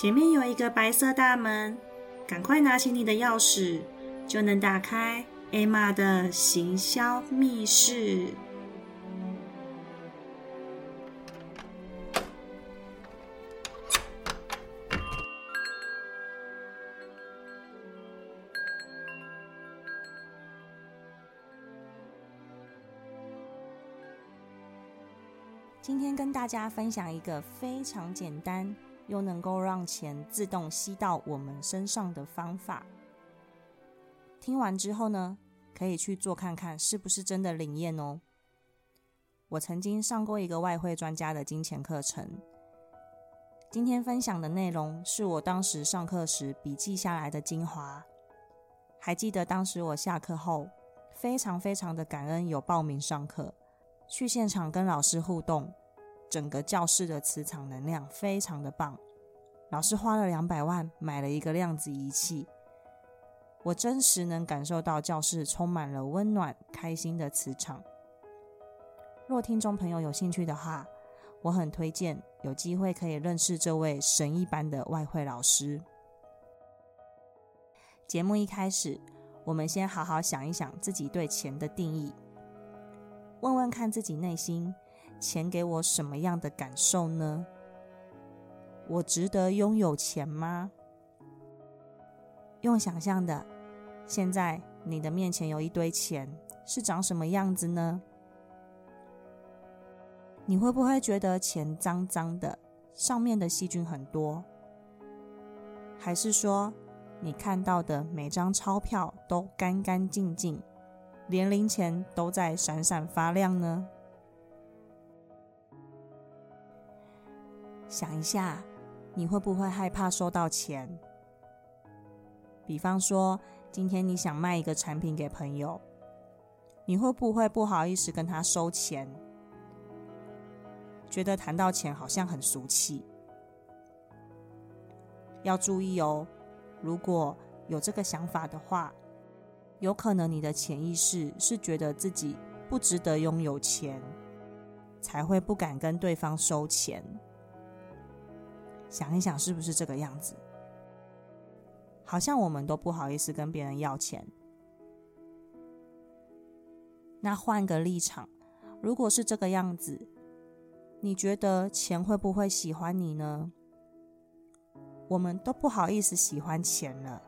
前面有一个白色大门，赶快拿起你的钥匙，就能打开艾玛的行销密室。今天跟大家分享一个非常简单又能够让钱自动吸到我们身上的方法。听完之后呢，可以去做看看是不是真的灵验哦。我曾经上过一个外汇专家的金钱课程，今天分享的内容是我当时上课时笔记下来的精华。还记得当时我下课后，非常非常的感恩有报名上课。去现场跟老师互动，整个教室的磁场能量非常的棒。老师花了两百万买了一个量子仪器，我真实能感受到教室充满了温暖、开心的磁场。若听众朋友有兴趣的话，我很推荐有机会可以认识这位神一般的外汇老师。节目一开始，我们先好好想一想自己对钱的定义。问问看自己内心，钱给我什么样的感受呢？我值得拥有钱吗？用想象的，现在你的面前有一堆钱，是长什么样子呢？你会不会觉得钱脏脏的，上面的细菌很多？还是说，你看到的每张钞票都干干净净？连零钱都在闪闪发亮呢。想一下，你会不会害怕收到钱？比方说，今天你想卖一个产品给朋友，你会不会不好意思跟他收钱？觉得谈到钱好像很俗气。要注意哦，如果有这个想法的话。有可能你的潜意识是觉得自己不值得拥有钱，才会不敢跟对方收钱。想一想，是不是这个样子？好像我们都不好意思跟别人要钱。那换个立场，如果是这个样子，你觉得钱会不会喜欢你呢？我们都不好意思喜欢钱了。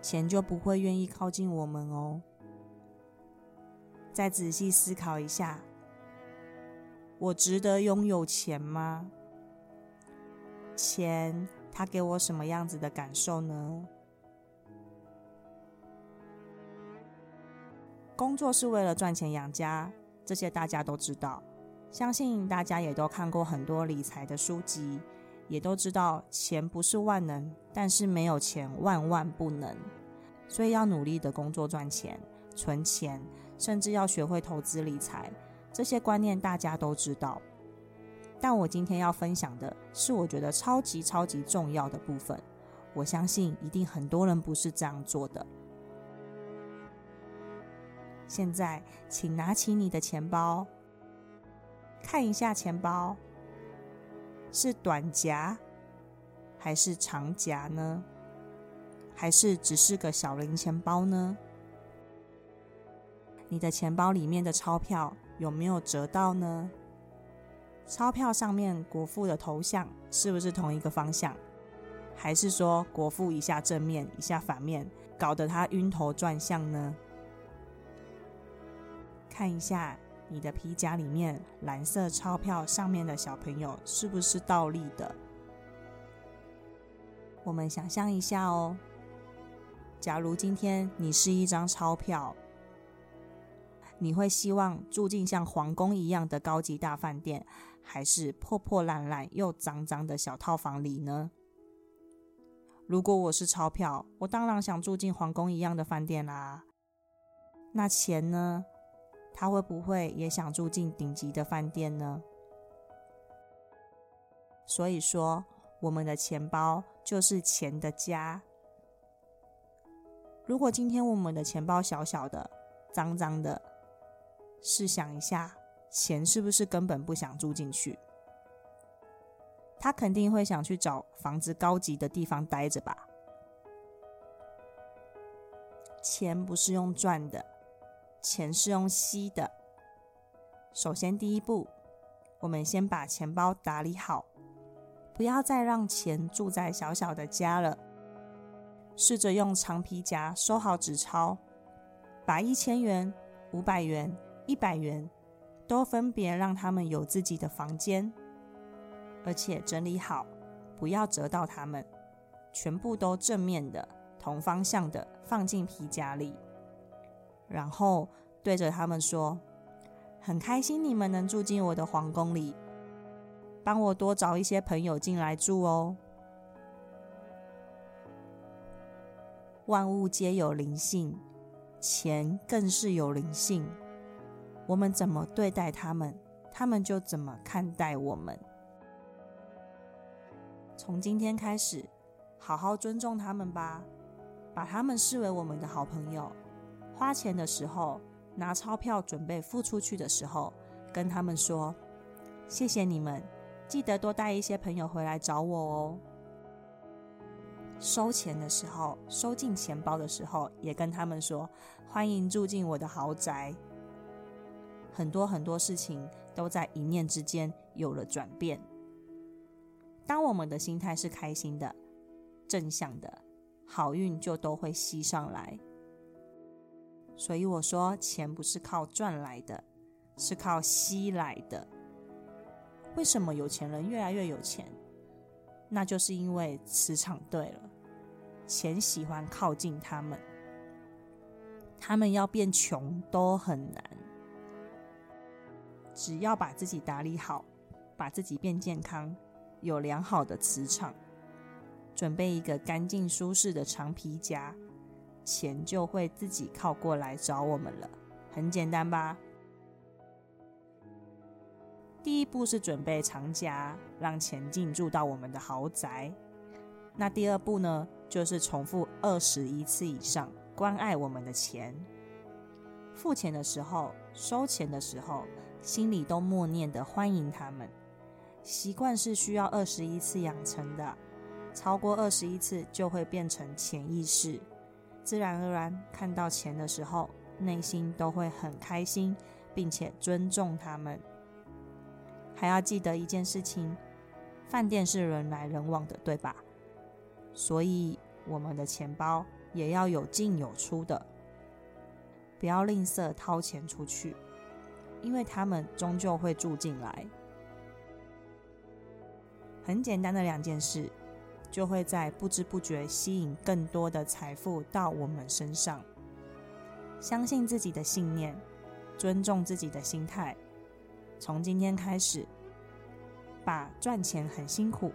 钱就不会愿意靠近我们哦。再仔细思考一下，我值得拥有钱吗？钱他给我什么样子的感受呢？工作是为了赚钱养家，这些大家都知道。相信大家也都看过很多理财的书籍。也都知道钱不是万能，但是没有钱万万不能，所以要努力的工作赚钱、存钱，甚至要学会投资理财。这些观念大家都知道，但我今天要分享的是我觉得超级超级重要的部分。我相信一定很多人不是这样做的。现在，请拿起你的钱包，看一下钱包。是短夹还是长夹呢？还是只是个小零钱包呢？你的钱包里面的钞票有没有折到呢？钞票上面国父的头像是不是同一个方向？还是说国父一下正面一下反面，搞得他晕头转向呢？看一下。你的皮夹里面蓝色钞票上面的小朋友是不是倒立的？我们想象一下哦。假如今天你是一张钞票，你会希望住进像皇宫一样的高级大饭店，还是破破烂烂又脏脏的小套房里呢？如果我是钞票，我当然想住进皇宫一样的饭店啦。那钱呢？他会不会也想住进顶级的饭店呢？所以说，我们的钱包就是钱的家。如果今天我们的钱包小小的、脏脏的，试想一下，钱是不是根本不想住进去？他肯定会想去找房子高级的地方待着吧？钱不是用赚的，钱是用吸的。首先，第一步，我们先把钱包打理好，不要再让钱住在小小的家了。试着用长皮夹收好纸钞，把一千元、五百元、一百元都分别让他们有自己的房间，而且整理好，不要折到他们，全部都正面的。同方向的放进皮夹里，然后对着他们说：“很开心你们能住进我的皇宫里，帮我多找一些朋友进来住哦。”万物皆有灵性，钱更是有灵性。我们怎么对待他们，他们就怎么看待我们。从今天开始，好好尊重他们吧。把他们视为我们的好朋友，花钱的时候，拿钞票准备付出去的时候，跟他们说：“谢谢你们，记得多带一些朋友回来找我哦。”收钱的时候，收进钱包的时候，也跟他们说：“欢迎住进我的豪宅。”很多很多事情都在一念之间有了转变。当我们的心态是开心的、正向的。好运就都会吸上来，所以我说钱不是靠赚来的，是靠吸来的。为什么有钱人越来越有钱？那就是因为磁场对了，钱喜欢靠近他们，他们要变穷都很难。只要把自己打理好，把自己变健康，有良好的磁场。准备一个干净舒适的长皮夹，钱就会自己靠过来找我们了。很简单吧？第一步是准备长夹，让钱进驻到我们的豪宅。那第二步呢，就是重复二十一次以上，关爱我们的钱。付钱的时候、收钱的时候，心里都默念的欢迎他们。习惯是需要二十一次养成的。超过二十一次就会变成潜意识，自然而然看到钱的时候，内心都会很开心，并且尊重他们。还要记得一件事情：饭店是人来人往的，对吧？所以我们的钱包也要有进有出的，不要吝啬掏钱出去，因为他们终究会住进来。很简单的两件事。就会在不知不觉吸引更多的财富到我们身上。相信自己的信念，尊重自己的心态。从今天开始，把赚钱很辛苦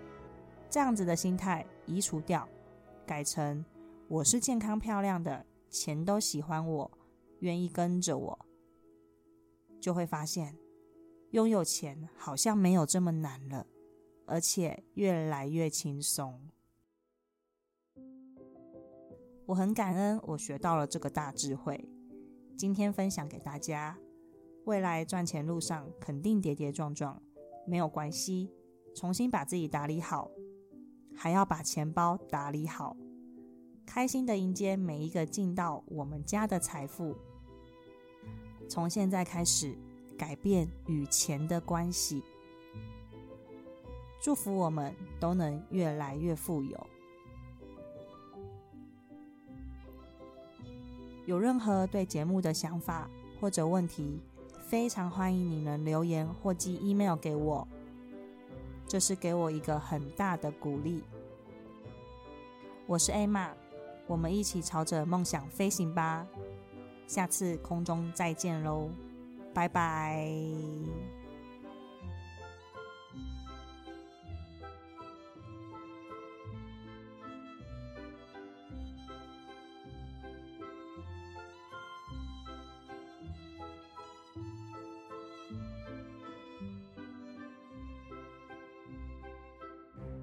这样子的心态移除掉，改成我是健康漂亮的，钱都喜欢我，愿意跟着我，就会发现拥有钱好像没有这么难了。而且越来越轻松。我很感恩，我学到了这个大智慧，今天分享给大家。未来赚钱路上肯定跌跌撞撞，没有关系，重新把自己打理好，还要把钱包打理好，开心的迎接每一个进到我们家的财富。从现在开始，改变与钱的关系。祝福我们都能越来越富有。有任何对节目的想法或者问题，非常欢迎你能留言或寄 email 给我，这是给我一个很大的鼓励。我是艾玛，我们一起朝着梦想飞行吧！下次空中再见喽，拜拜。